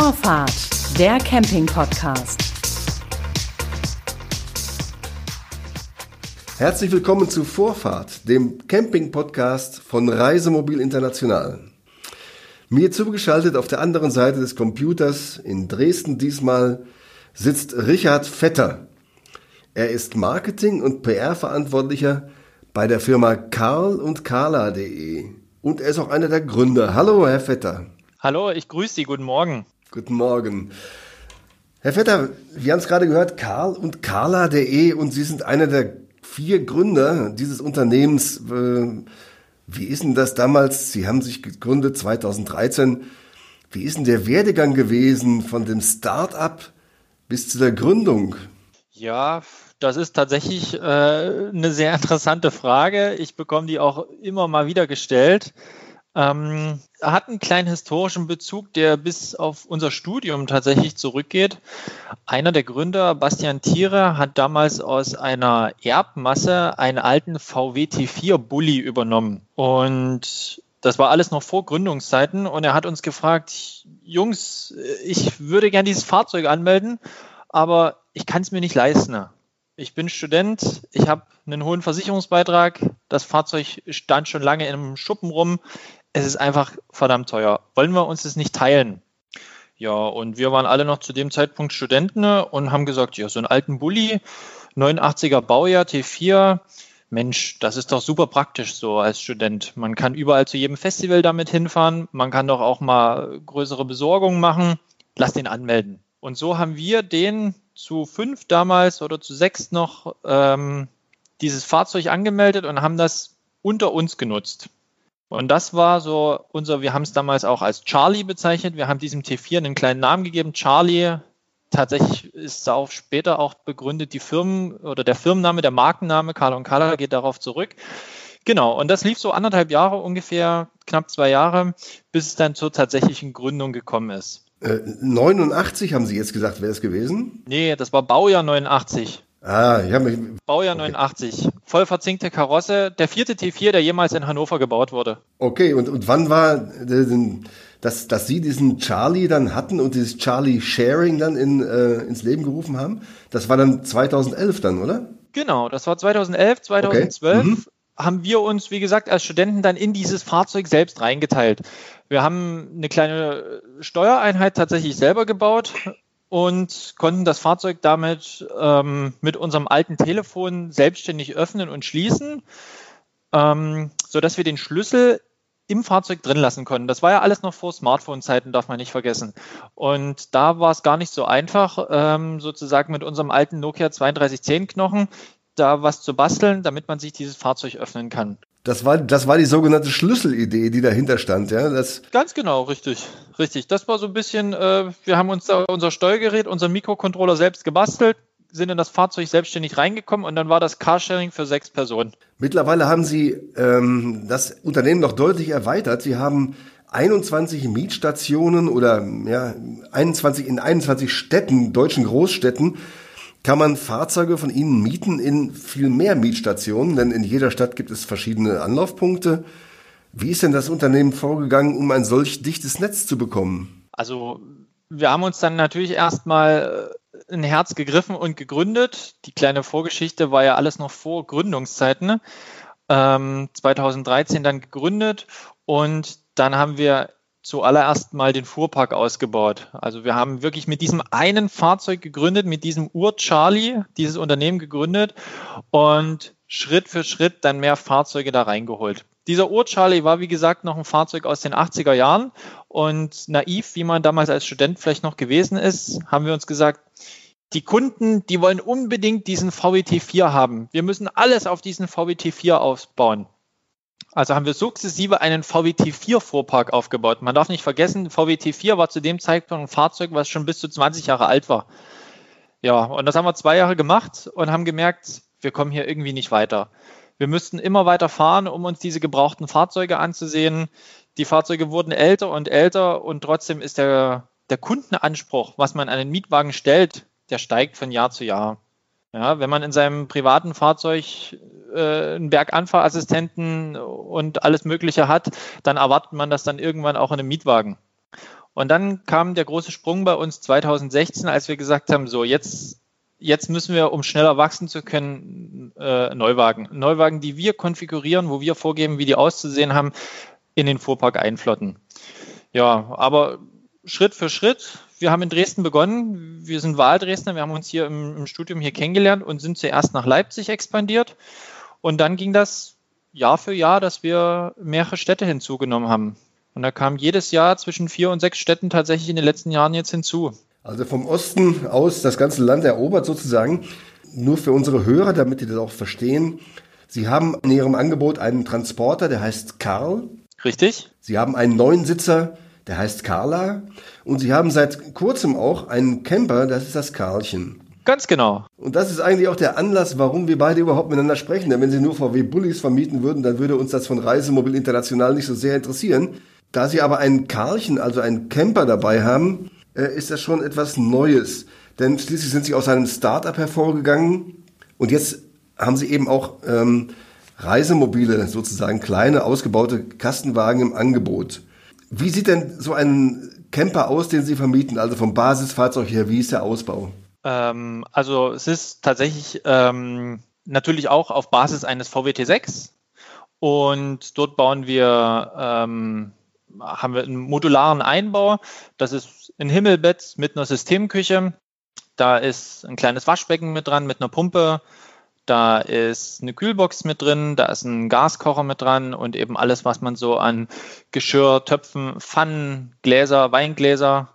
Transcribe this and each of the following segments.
Vorfahrt, der Camping-Podcast. Herzlich willkommen zu Vorfahrt, dem Camping-Podcast von Reisemobil International. Mir zugeschaltet auf der anderen Seite des Computers in Dresden diesmal sitzt Richard Vetter. Er ist Marketing- und PR-Verantwortlicher bei der Firma Karl und Carla.de und er ist auch einer der Gründer. Hallo, Herr Vetter. Hallo, ich grüße Sie. Guten Morgen. Guten Morgen. Herr Vetter, wir haben es gerade gehört, Karl und Carla.de und Sie sind einer der vier Gründer dieses Unternehmens. Äh, wie ist denn das damals? Sie haben sich gegründet 2013. Wie ist denn der Werdegang gewesen von dem Start-up bis zu der Gründung? Ja, das ist tatsächlich äh, eine sehr interessante Frage. Ich bekomme die auch immer mal wieder gestellt. Ähm, hat einen kleinen historischen Bezug, der bis auf unser Studium tatsächlich zurückgeht. Einer der Gründer, Bastian Thiere, hat damals aus einer Erbmasse einen alten VW T4 Bulli übernommen. Und das war alles noch vor Gründungszeiten. Und er hat uns gefragt, Jungs, ich würde gern dieses Fahrzeug anmelden, aber ich kann es mir nicht leisten. Ich bin Student, ich habe einen hohen Versicherungsbeitrag, das Fahrzeug stand schon lange einem Schuppen rum es ist einfach verdammt teuer. Wollen wir uns das nicht teilen? Ja, und wir waren alle noch zu dem Zeitpunkt Studenten und haben gesagt, ja, so einen alten Bulli, 89er Baujahr, T4, Mensch, das ist doch super praktisch so als Student. Man kann überall zu jedem Festival damit hinfahren, man kann doch auch mal größere Besorgungen machen. Lass den anmelden. Und so haben wir den zu fünf damals oder zu sechs noch ähm, dieses Fahrzeug angemeldet und haben das unter uns genutzt. Und das war so unser, wir haben es damals auch als Charlie bezeichnet. Wir haben diesem T4 einen kleinen Namen gegeben, Charlie. Tatsächlich ist darauf später auch begründet, die Firmen oder der Firmenname, der Markenname Carla und Carla geht darauf zurück. Genau, und das lief so anderthalb Jahre ungefähr, knapp zwei Jahre, bis es dann zur tatsächlichen Gründung gekommen ist. Äh, 89 haben Sie jetzt gesagt, wäre es gewesen? Nee, das war Baujahr 89. Ah, ich habe mich. Baujahr okay. 89. Voll verzinkte Karosse. Der vierte T4, der jemals in Hannover gebaut wurde. Okay, und, und wann war, dass, dass Sie diesen Charlie dann hatten und dieses Charlie Sharing dann in, äh, ins Leben gerufen haben? Das war dann 2011 dann, oder? Genau, das war 2011, 2012. Okay. Mhm. Haben wir uns, wie gesagt, als Studenten dann in dieses Fahrzeug selbst reingeteilt. Wir haben eine kleine Steuereinheit tatsächlich selber gebaut, und konnten das Fahrzeug damit ähm, mit unserem alten Telefon selbstständig öffnen und schließen, ähm, sodass wir den Schlüssel im Fahrzeug drin lassen konnten. Das war ja alles noch vor Smartphone-Zeiten, darf man nicht vergessen. Und da war es gar nicht so einfach, ähm, sozusagen mit unserem alten Nokia 3210-Knochen da was zu basteln, damit man sich dieses Fahrzeug öffnen kann. Das war, das war die sogenannte Schlüsselidee, die dahinter stand, ja? Das Ganz genau, richtig. Richtig. Das war so ein bisschen, äh, wir haben uns da unser Steuergerät, unseren Mikrocontroller selbst gebastelt, sind in das Fahrzeug selbstständig reingekommen und dann war das Carsharing für sechs Personen. Mittlerweile haben Sie ähm, das Unternehmen noch deutlich erweitert. Sie haben 21 Mietstationen oder ja, 21 in 21 Städten, deutschen Großstädten kann man Fahrzeuge von Ihnen mieten in viel mehr Mietstationen, denn in jeder Stadt gibt es verschiedene Anlaufpunkte. Wie ist denn das Unternehmen vorgegangen, um ein solch dichtes Netz zu bekommen? Also wir haben uns dann natürlich erstmal äh, ein Herz gegriffen und gegründet. Die kleine Vorgeschichte war ja alles noch vor Gründungszeiten. Ähm, 2013 dann gegründet und dann haben wir zuallererst mal den Fuhrpark ausgebaut. Also wir haben wirklich mit diesem einen Fahrzeug gegründet, mit diesem Ur-Charlie dieses Unternehmen gegründet und Schritt für Schritt dann mehr Fahrzeuge da reingeholt. Dieser Ur-Charlie war, wie gesagt, noch ein Fahrzeug aus den 80er Jahren und naiv, wie man damals als Student vielleicht noch gewesen ist, haben wir uns gesagt, die Kunden, die wollen unbedingt diesen VWT4 haben. Wir müssen alles auf diesen VWT4 aufbauen. Also haben wir sukzessive einen VWT4-Fuhrpark aufgebaut. Man darf nicht vergessen, VWT4 war zu dem Zeitpunkt ein Fahrzeug, was schon bis zu 20 Jahre alt war. Ja, und das haben wir zwei Jahre gemacht und haben gemerkt, wir kommen hier irgendwie nicht weiter. Wir müssten immer weiter fahren, um uns diese gebrauchten Fahrzeuge anzusehen. Die Fahrzeuge wurden älter und älter und trotzdem ist der, der Kundenanspruch, was man an den Mietwagen stellt, der steigt von Jahr zu Jahr. Ja, wenn man in seinem privaten Fahrzeug äh, einen Berganfahrassistenten und alles Mögliche hat, dann erwartet man das dann irgendwann auch in einem Mietwagen. Und dann kam der große Sprung bei uns 2016, als wir gesagt haben, so jetzt, jetzt müssen wir, um schneller wachsen zu können, äh, Neuwagen. Neuwagen, die wir konfigurieren, wo wir vorgeben, wie die auszusehen haben, in den Fuhrpark einflotten. Ja, aber Schritt für Schritt. Wir haben in Dresden begonnen. Wir sind Wahldresdner. Wir haben uns hier im, im Studium hier kennengelernt und sind zuerst nach Leipzig expandiert. Und dann ging das Jahr für Jahr, dass wir mehrere Städte hinzugenommen haben. Und da kam jedes Jahr zwischen vier und sechs Städten tatsächlich in den letzten Jahren jetzt hinzu. Also vom Osten aus das ganze Land erobert sozusagen. Nur für unsere Hörer, damit die das auch verstehen. Sie haben in Ihrem Angebot einen Transporter, der heißt Karl. Richtig. Sie haben einen neuen Sitzer, der heißt Carla. Und Sie haben seit kurzem auch einen Camper, das ist das Karlchen. Ganz genau. Und das ist eigentlich auch der Anlass, warum wir beide überhaupt miteinander sprechen. Denn wenn Sie nur VW Bullis vermieten würden, dann würde uns das von Reisemobil International nicht so sehr interessieren. Da Sie aber einen Karlchen, also einen Camper dabei haben, äh, ist das schon etwas Neues. Denn schließlich sind Sie aus einem Startup hervorgegangen und jetzt haben Sie eben auch ähm, Reisemobile, sozusagen kleine, ausgebaute Kastenwagen im Angebot. Wie sieht denn so ein Camper aus, den Sie vermieten? Also vom Basisfahrzeug her, wie ist der Ausbau? Ähm, also es ist tatsächlich ähm, natürlich auch auf Basis eines VWT6 und dort bauen wir, ähm, haben wir einen modularen Einbau. Das ist ein Himmelbett mit einer Systemküche. Da ist ein kleines Waschbecken mit dran mit einer Pumpe. Da ist eine Kühlbox mit drin, da ist ein Gaskocher mit dran und eben alles, was man so an Geschirr, Töpfen, Pfannen, Gläser, Weingläser,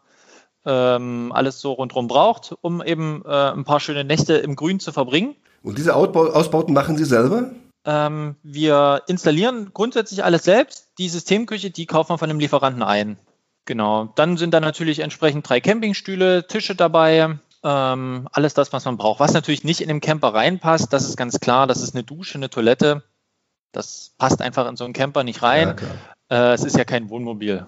ähm, alles so rundherum braucht, um eben äh, ein paar schöne Nächte im Grün zu verbringen. Und diese Ausbau Ausbauten machen Sie selber? Ähm, wir installieren grundsätzlich alles selbst. Die Systemküche, die kaufen wir von dem Lieferanten ein. Genau. Dann sind da natürlich entsprechend drei Campingstühle, Tische dabei, ähm, alles das, was man braucht. Was natürlich nicht in den Camper reinpasst, das ist ganz klar. Das ist eine Dusche, eine Toilette. Das passt einfach in so einen Camper nicht rein. Ja, äh, es ist ja kein Wohnmobil.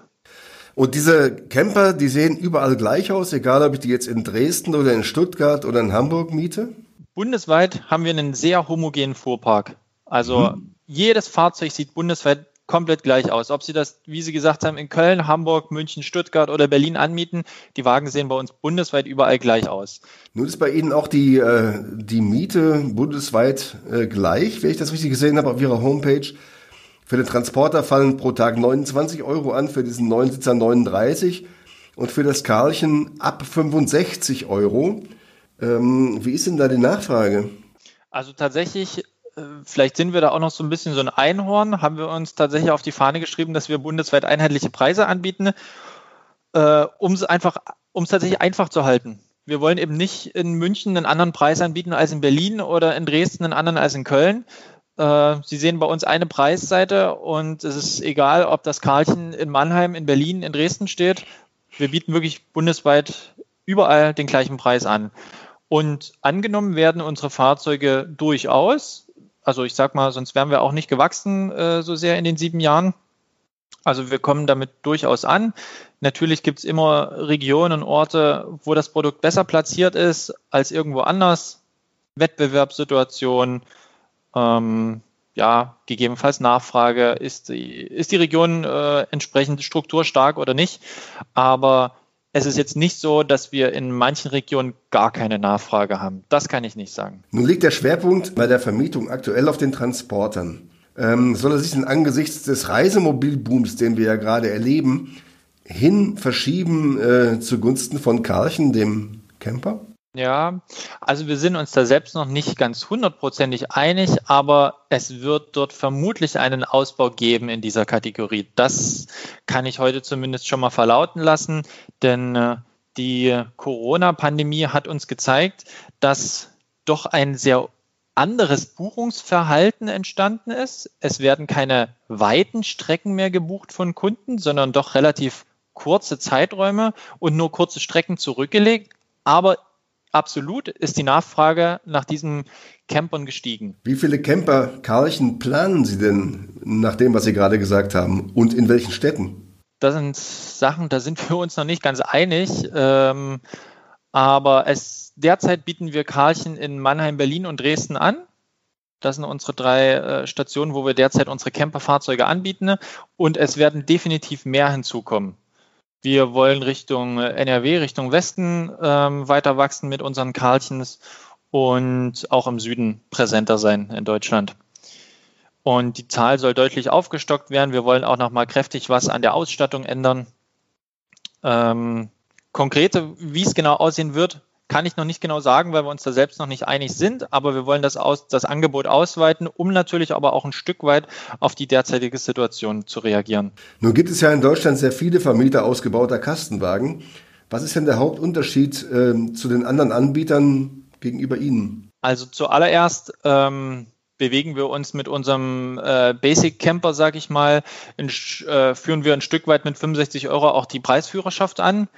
Und diese Camper, die sehen überall gleich aus, egal ob ich die jetzt in Dresden oder in Stuttgart oder in Hamburg miete? Bundesweit haben wir einen sehr homogenen Fuhrpark. Also mhm. jedes Fahrzeug sieht bundesweit komplett gleich aus. Ob Sie das, wie Sie gesagt haben, in Köln, Hamburg, München, Stuttgart oder Berlin anmieten, die Wagen sehen bei uns bundesweit überall gleich aus. Nun ist bei Ihnen auch die, äh, die Miete bundesweit äh, gleich, wenn ich das richtig gesehen habe auf Ihrer Homepage. Für den Transporter fallen pro Tag 29 Euro an, für diesen neuen Sitzer 39 und für das Karlchen ab 65 Euro. Ähm, wie ist denn da die Nachfrage? Also tatsächlich vielleicht sind wir da auch noch so ein bisschen so ein Einhorn, haben wir uns tatsächlich auf die Fahne geschrieben, dass wir bundesweit einheitliche Preise anbieten, äh, um es einfach, um es tatsächlich einfach zu halten. Wir wollen eben nicht in München einen anderen Preis anbieten als in Berlin oder in Dresden einen anderen als in Köln. Äh, Sie sehen bei uns eine Preisseite und es ist egal, ob das Karlchen in Mannheim, in Berlin, in Dresden steht. Wir bieten wirklich bundesweit überall den gleichen Preis an. Und angenommen werden unsere Fahrzeuge durchaus. Also ich sag mal, sonst wären wir auch nicht gewachsen äh, so sehr in den sieben Jahren. Also wir kommen damit durchaus an. Natürlich gibt es immer Regionen und Orte, wo das Produkt besser platziert ist als irgendwo anders. Wettbewerbssituation, ähm, ja, gegebenenfalls Nachfrage, ist die, ist die Region äh, entsprechend strukturstark oder nicht. Aber es ist jetzt nicht so, dass wir in manchen Regionen gar keine Nachfrage haben. Das kann ich nicht sagen. Nun liegt der Schwerpunkt bei der Vermietung aktuell auf den Transportern. Ähm, soll er sich denn angesichts des Reisemobilbooms, den wir ja gerade erleben, hin verschieben äh, zugunsten von Karchen, dem Camper? Ja, also wir sind uns da selbst noch nicht ganz hundertprozentig einig, aber es wird dort vermutlich einen Ausbau geben in dieser Kategorie. Das kann ich heute zumindest schon mal verlauten lassen, denn äh, die Corona-Pandemie hat uns gezeigt, dass doch ein sehr anderes Buchungsverhalten entstanden ist. Es werden keine weiten Strecken mehr gebucht von Kunden, sondern doch relativ kurze Zeiträume und nur kurze Strecken zurückgelegt. Aber absolut ist die Nachfrage nach diesen Campern gestiegen. Wie viele Camper, Karlchen, planen Sie denn nach dem, was Sie gerade gesagt haben? Und in welchen Städten? Das sind Sachen, da sind wir uns noch nicht ganz einig. Ähm, aber es, derzeit bieten wir Karlchen in Mannheim, Berlin und Dresden an. Das sind unsere drei äh, Stationen, wo wir derzeit unsere Camperfahrzeuge anbieten. Und es werden definitiv mehr hinzukommen. Wir wollen Richtung NRW, Richtung Westen ähm, weiter wachsen mit unseren Karlchens und auch im Süden präsenter sein in Deutschland. Und die Zahl soll deutlich aufgestockt werden. Wir wollen auch noch mal kräftig was an der Ausstattung ändern. Ähm, konkrete, wie es genau aussehen wird, kann ich noch nicht genau sagen, weil wir uns da selbst noch nicht einig sind, aber wir wollen das, aus, das Angebot ausweiten, um natürlich aber auch ein Stück weit auf die derzeitige Situation zu reagieren. Nun gibt es ja in Deutschland sehr viele Vermieter ausgebauter Kastenwagen. Was ist denn der Hauptunterschied äh, zu den anderen Anbietern gegenüber Ihnen? Also zuallererst ähm, bewegen wir uns mit unserem äh, Basic Camper, sag ich mal, in, äh, führen wir ein Stück weit mit 65 Euro auch die Preisführerschaft an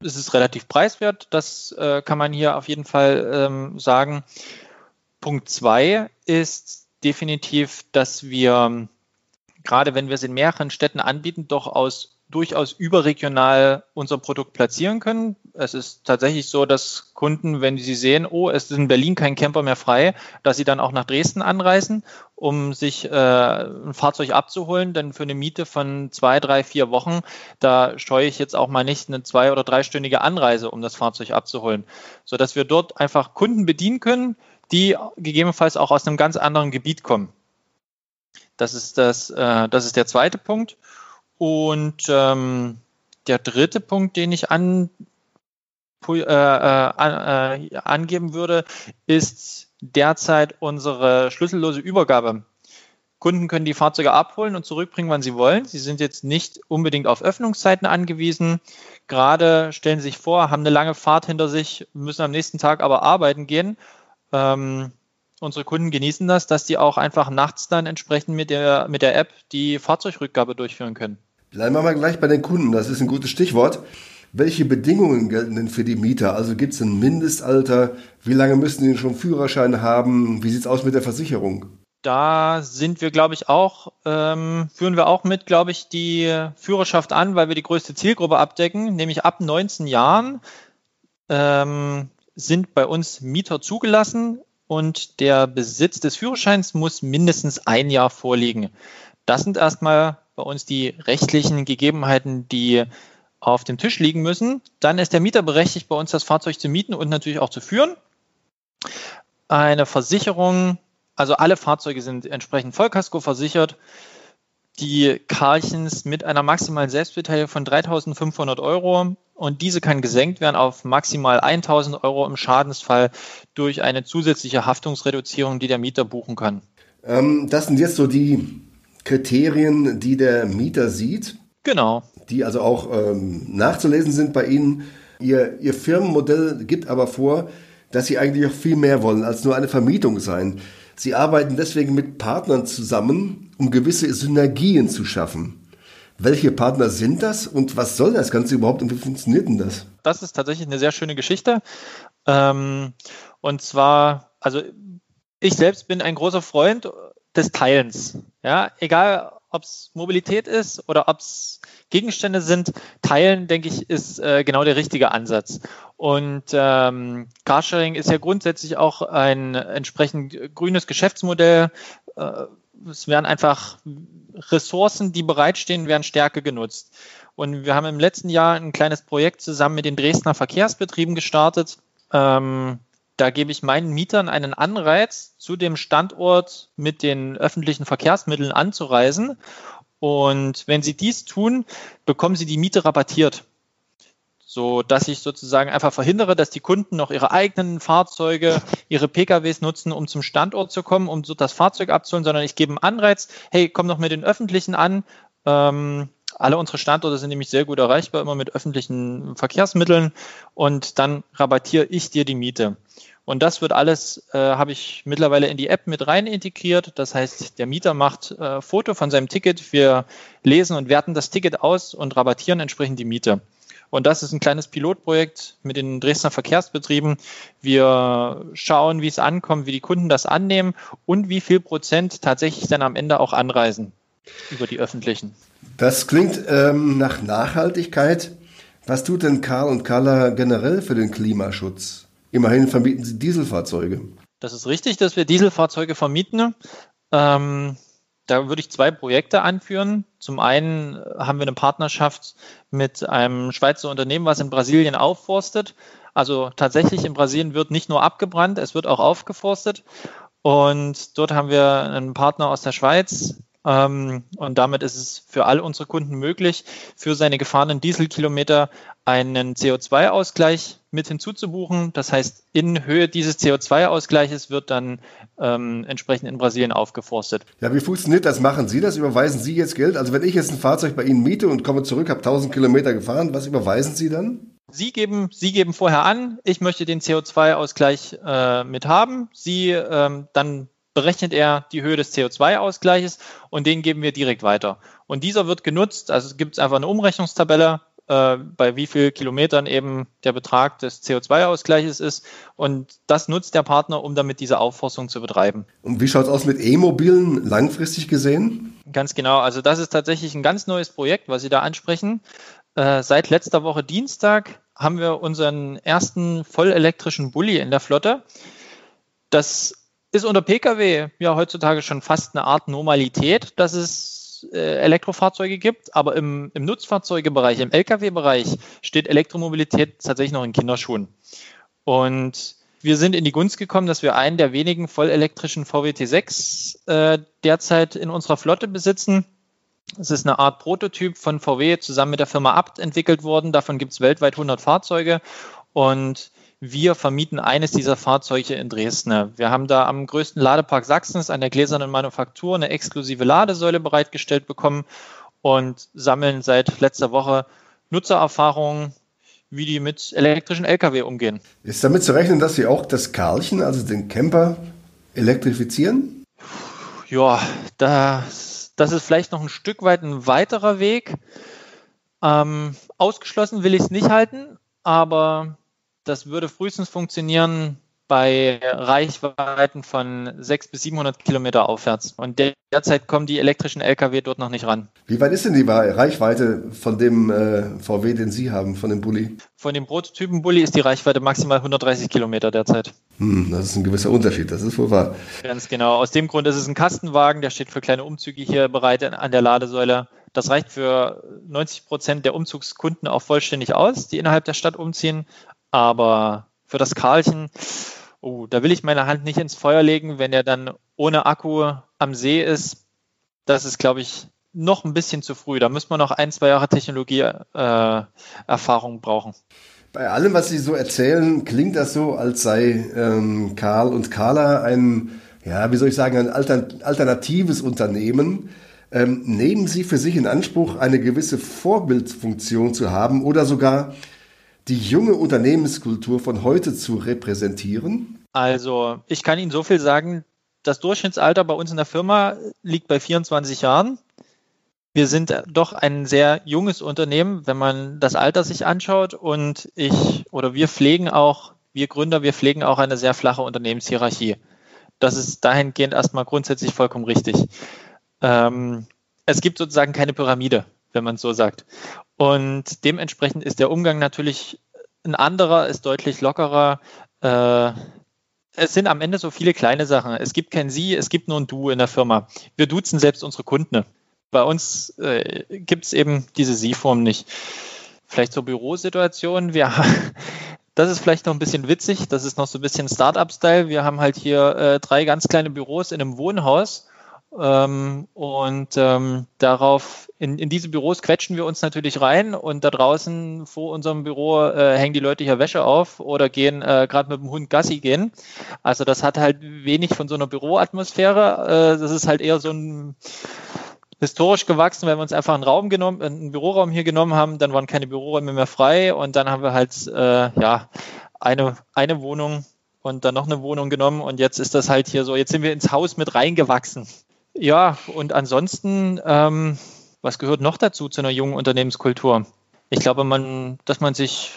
es ist relativ preiswert, das äh, kann man hier auf jeden Fall ähm, sagen. Punkt zwei ist definitiv, dass wir, gerade wenn wir es in mehreren Städten anbieten, doch aus durchaus überregional unser Produkt platzieren können. Es ist tatsächlich so, dass Kunden, wenn sie sehen, oh, es ist in Berlin kein Camper mehr frei, dass sie dann auch nach Dresden anreisen, um sich äh, ein Fahrzeug abzuholen. Denn für eine Miete von zwei, drei, vier Wochen, da scheue ich jetzt auch mal nicht eine zwei- oder dreistündige Anreise, um das Fahrzeug abzuholen. Sodass wir dort einfach Kunden bedienen können, die gegebenenfalls auch aus einem ganz anderen Gebiet kommen. Das ist, das, äh, das ist der zweite Punkt. Und ähm, der dritte Punkt, den ich an, äh, äh, äh, angeben würde, ist derzeit unsere schlüssellose Übergabe. Kunden können die Fahrzeuge abholen und zurückbringen, wann sie wollen. Sie sind jetzt nicht unbedingt auf Öffnungszeiten angewiesen. Gerade stellen Sie sich vor, haben eine lange Fahrt hinter sich, müssen am nächsten Tag aber arbeiten gehen. Ähm, unsere Kunden genießen das, dass die auch einfach nachts dann entsprechend mit der, mit der App die Fahrzeugrückgabe durchführen können. Bleiben wir mal gleich bei den Kunden, das ist ein gutes Stichwort. Welche Bedingungen gelten denn für die Mieter? Also gibt es ein Mindestalter? Wie lange müssen die schon Führerschein haben? Wie sieht es aus mit der Versicherung? Da sind wir, glaube ich, auch, ähm, führen wir auch mit, glaube ich, die Führerschaft an, weil wir die größte Zielgruppe abdecken, nämlich ab 19 Jahren ähm, sind bei uns Mieter zugelassen und der Besitz des Führerscheins muss mindestens ein Jahr vorliegen. Das sind erstmal bei uns die rechtlichen Gegebenheiten, die auf dem Tisch liegen müssen. Dann ist der Mieter berechtigt, bei uns das Fahrzeug zu mieten und natürlich auch zu führen. Eine Versicherung, also alle Fahrzeuge sind entsprechend Vollkasko versichert. Die Karchens mit einer maximalen Selbstbeteiligung von 3.500 Euro und diese kann gesenkt werden auf maximal 1.000 Euro im Schadensfall durch eine zusätzliche Haftungsreduzierung, die der Mieter buchen kann. Ähm, das sind jetzt so die Kriterien, die der Mieter sieht. Genau. Die also auch ähm, nachzulesen sind bei Ihnen. Ihr, Ihr Firmenmodell gibt aber vor, dass Sie eigentlich auch viel mehr wollen als nur eine Vermietung sein. Sie arbeiten deswegen mit Partnern zusammen, um gewisse Synergien zu schaffen. Welche Partner sind das und was soll das Ganze überhaupt und wie funktioniert denn das? Das ist tatsächlich eine sehr schöne Geschichte. Ähm, und zwar, also ich selbst bin ein großer Freund des Teilens. Ja, egal ob es Mobilität ist oder ob es Gegenstände sind, teilen, denke ich, ist äh, genau der richtige Ansatz. Und ähm, Carsharing ist ja grundsätzlich auch ein entsprechend grünes Geschäftsmodell. Äh, es werden einfach Ressourcen, die bereitstehen, werden stärker genutzt. Und wir haben im letzten Jahr ein kleines Projekt zusammen mit den Dresdner Verkehrsbetrieben gestartet. Ähm, da gebe ich meinen Mietern einen Anreiz, zu dem Standort mit den öffentlichen Verkehrsmitteln anzureisen. Und wenn sie dies tun, bekommen sie die Miete rabattiert. So dass ich sozusagen einfach verhindere, dass die Kunden noch ihre eigenen Fahrzeuge, ihre PKWs nutzen, um zum Standort zu kommen, um so das Fahrzeug abzuholen, sondern ich gebe einen Anreiz, hey, komm doch mit den öffentlichen an. Ähm, alle unsere Standorte sind nämlich sehr gut erreichbar, immer mit öffentlichen Verkehrsmitteln und dann rabattiere ich dir die Miete. Und das wird alles, äh, habe ich mittlerweile in die App mit rein integriert. Das heißt, der Mieter macht äh, Foto von seinem Ticket, wir lesen und werten das Ticket aus und rabattieren entsprechend die Miete. Und das ist ein kleines Pilotprojekt mit den Dresdner Verkehrsbetrieben. Wir schauen, wie es ankommt, wie die Kunden das annehmen und wie viel Prozent tatsächlich dann am Ende auch anreisen über die öffentlichen. Das klingt ähm, nach Nachhaltigkeit. Was tut denn Karl und Carla generell für den Klimaschutz? Immerhin vermieten sie Dieselfahrzeuge. Das ist richtig, dass wir Dieselfahrzeuge vermieten. Ähm, Da würde ich zwei Projekte anführen. Zum einen haben wir eine Partnerschaft mit einem Schweizer Unternehmen, was in Brasilien aufforstet. Also tatsächlich in Brasilien wird nicht nur abgebrannt, es wird auch aufgeforstet. Und dort haben wir einen Partner aus der Schweiz, und damit ist es für all unsere Kunden möglich, für seine gefahrenen Dieselkilometer einen CO2-Ausgleich mit hinzuzubuchen. Das heißt, in Höhe dieses CO2-Ausgleiches wird dann ähm, entsprechend in Brasilien aufgeforstet. Ja, wie funktioniert das? Machen Sie das? Überweisen Sie jetzt Geld? Also wenn ich jetzt ein Fahrzeug bei Ihnen miete und komme zurück, habe 1000 Kilometer gefahren, was überweisen Sie dann? Sie geben, Sie geben vorher an, ich möchte den CO2-Ausgleich äh, mit haben. Sie ähm, dann berechnet er die Höhe des CO2-Ausgleiches und den geben wir direkt weiter. Und dieser wird genutzt, also es gibt einfach eine Umrechnungstabelle, äh, bei wie viel Kilometern eben der Betrag des CO2-Ausgleiches ist. Und das nutzt der Partner, um damit diese Aufforstung zu betreiben. Und wie schaut es aus mit E-Mobilen langfristig gesehen? Ganz genau. Also das ist tatsächlich ein ganz neues Projekt, was Sie da ansprechen. Äh, seit letzter Woche Dienstag haben wir unseren ersten vollelektrischen Bulli in der Flotte. Das ist unter Pkw ja heutzutage schon fast eine Art Normalität, dass es äh, Elektrofahrzeuge gibt, aber im, im Nutzfahrzeugebereich, im Lkw-Bereich steht Elektromobilität tatsächlich noch in Kinderschuhen. Und wir sind in die Gunst gekommen, dass wir einen der wenigen vollelektrischen VW-T6 äh, derzeit in unserer Flotte besitzen. Es ist eine Art Prototyp von VW zusammen mit der Firma Abt entwickelt worden. Davon gibt es weltweit 100 Fahrzeuge. Und wir vermieten eines dieser Fahrzeuge in Dresden. Wir haben da am größten Ladepark Sachsens an der gläsernen Manufaktur eine exklusive Ladesäule bereitgestellt bekommen und sammeln seit letzter Woche Nutzererfahrungen, wie die mit elektrischen Lkw umgehen. Ist damit zu rechnen, dass Sie auch das Karlchen, also den Camper, elektrifizieren? Ja, das, das ist vielleicht noch ein Stück weit ein weiterer Weg. Ähm, ausgeschlossen will ich es nicht halten, aber das würde frühestens funktionieren bei Reichweiten von 600 bis 700 Kilometer aufwärts. Und derzeit kommen die elektrischen Lkw dort noch nicht ran. Wie weit ist denn die Reichweite von dem äh, VW, den Sie haben, von dem Bulli? Von dem Prototypen Bulli ist die Reichweite maximal 130 Kilometer derzeit. Hm, das ist ein gewisser Unterschied, das ist wohl wahr. Ganz genau. Aus dem Grund ist es ein Kastenwagen, der steht für kleine Umzüge hier bereit an der Ladesäule. Das reicht für 90 Prozent der Umzugskunden auch vollständig aus, die innerhalb der Stadt umziehen. Aber für das Karlchen, oh, da will ich meine Hand nicht ins Feuer legen, wenn er dann ohne Akku am See ist. Das ist, glaube ich, noch ein bisschen zu früh. Da müssen wir noch ein, zwei Jahre Technologieerfahrung äh, brauchen. Bei allem, was Sie so erzählen, klingt das so, als sei ähm, Karl und Carla ein, ja, wie soll ich sagen, ein alternatives Unternehmen. Ähm, nehmen Sie für sich in Anspruch, eine gewisse Vorbildfunktion zu haben oder sogar die junge Unternehmenskultur von heute zu repräsentieren? Also, ich kann Ihnen so viel sagen. Das Durchschnittsalter bei uns in der Firma liegt bei 24 Jahren. Wir sind doch ein sehr junges Unternehmen, wenn man das Alter sich anschaut. Und ich oder wir pflegen auch, wir Gründer, wir pflegen auch eine sehr flache Unternehmenshierarchie. Das ist dahingehend erstmal grundsätzlich vollkommen richtig. Ähm, es gibt sozusagen keine Pyramide wenn man es so sagt. Und dementsprechend ist der Umgang natürlich ein anderer, ist deutlich lockerer. Äh, es sind am Ende so viele kleine Sachen. Es gibt kein Sie, es gibt nur ein Du in der Firma. Wir duzen selbst unsere Kunden. Bei uns äh, gibt es eben diese Sie-Form nicht. Vielleicht zur Bürosituation. Wir, das ist vielleicht noch ein bisschen witzig. Das ist noch so ein bisschen Startup-Style. Wir haben halt hier äh, drei ganz kleine Büros in einem Wohnhaus ähm, und ähm, darauf, in, in diese Büros quetschen wir uns natürlich rein und da draußen vor unserem Büro äh, hängen die Leute hier Wäsche auf oder gehen äh, gerade mit dem Hund Gassi gehen. Also das hat halt wenig von so einer Büroatmosphäre. Äh, das ist halt eher so ein historisch gewachsen, weil wir uns einfach einen Raum genommen, einen Büroraum hier genommen haben, dann waren keine Büroräume mehr frei und dann haben wir halt äh, ja eine, eine Wohnung und dann noch eine Wohnung genommen und jetzt ist das halt hier so, jetzt sind wir ins Haus mit reingewachsen. Ja, und ansonsten, ähm, was gehört noch dazu zu einer jungen Unternehmenskultur? Ich glaube, man, dass man sich,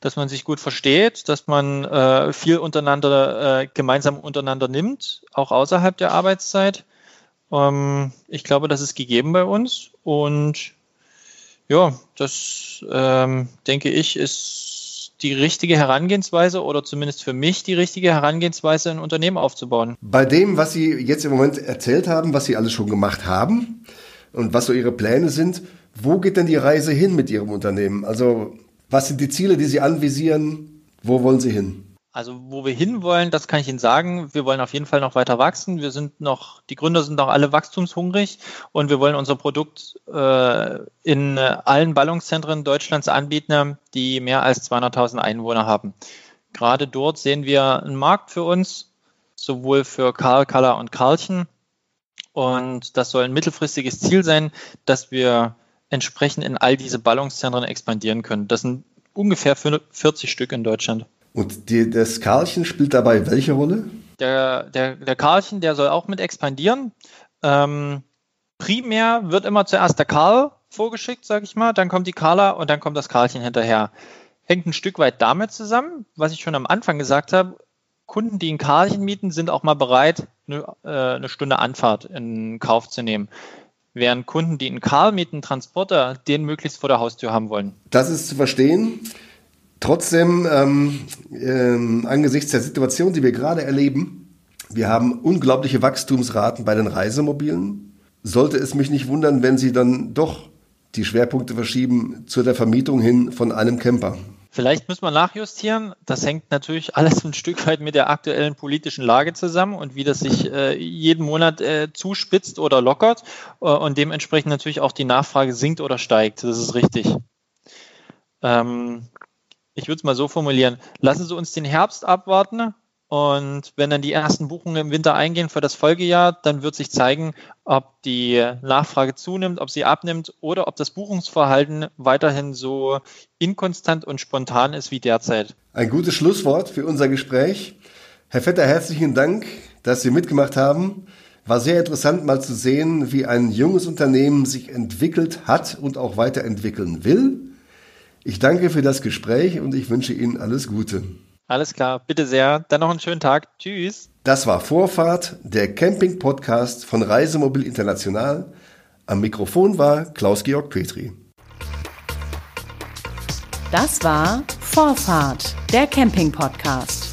dass man sich gut versteht, dass man äh, viel untereinander, äh, gemeinsam untereinander nimmt, auch außerhalb der Arbeitszeit. Ähm, ich glaube, das ist gegeben bei uns und ja, das ähm, denke ich ist die richtige Herangehensweise oder zumindest für mich die richtige Herangehensweise, ein Unternehmen aufzubauen. Bei dem, was Sie jetzt im Moment erzählt haben, was Sie alles schon gemacht haben und was so Ihre Pläne sind, wo geht denn die Reise hin mit Ihrem Unternehmen? Also was sind die Ziele, die Sie anvisieren? Wo wollen Sie hin? Also wo wir hinwollen, das kann ich Ihnen sagen. Wir wollen auf jeden Fall noch weiter wachsen. Wir sind noch, die Gründer sind noch alle wachstumshungrig und wir wollen unser Produkt äh, in äh, allen Ballungszentren Deutschlands anbieten, die mehr als 200.000 Einwohner haben. Gerade dort sehen wir einen Markt für uns, sowohl für Karl, Kaller und Karlchen. Und das soll ein mittelfristiges Ziel sein, dass wir entsprechend in all diese Ballungszentren expandieren können. Das sind ungefähr 40 Stück in Deutschland. Und die, das Karlchen spielt dabei welche Rolle? Der, der, der Karlchen, der soll auch mit expandieren. Ähm, primär wird immer zuerst der Karl vorgeschickt, sage ich mal, dann kommt die Carla und dann kommt das Karlchen hinterher. Hängt ein Stück weit damit zusammen, was ich schon am Anfang gesagt habe. Kunden, die ein Karlchen mieten, sind auch mal bereit, eine, äh, eine Stunde Anfahrt in Kauf zu nehmen während Kunden, die einen Karl mieten, Transporter, den möglichst vor der Haustür haben wollen. Das ist zu verstehen. Trotzdem, ähm, ähm, angesichts der Situation, die wir gerade erleben, wir haben unglaubliche Wachstumsraten bei den Reisemobilen. Sollte es mich nicht wundern, wenn Sie dann doch die Schwerpunkte verschieben zu der Vermietung hin von einem Camper. Vielleicht müssen wir nachjustieren. Das hängt natürlich alles ein Stück weit mit der aktuellen politischen Lage zusammen und wie das sich äh, jeden Monat äh, zuspitzt oder lockert äh, und dementsprechend natürlich auch die Nachfrage sinkt oder steigt. Das ist richtig. Ähm, ich würde es mal so formulieren, lassen Sie uns den Herbst abwarten und wenn dann die ersten Buchungen im Winter eingehen für das Folgejahr, dann wird sich zeigen, ob die Nachfrage zunimmt, ob sie abnimmt oder ob das Buchungsverhalten weiterhin so inkonstant und spontan ist wie derzeit. Ein gutes Schlusswort für unser Gespräch. Herr Vetter, herzlichen Dank, dass Sie mitgemacht haben. War sehr interessant mal zu sehen, wie ein junges Unternehmen sich entwickelt hat und auch weiterentwickeln will. Ich danke für das Gespräch und ich wünsche Ihnen alles Gute. Alles klar, bitte sehr. Dann noch einen schönen Tag. Tschüss. Das war Vorfahrt, der Camping-Podcast von Reisemobil International. Am Mikrofon war Klaus-Georg Petri. Das war Vorfahrt, der Camping-Podcast.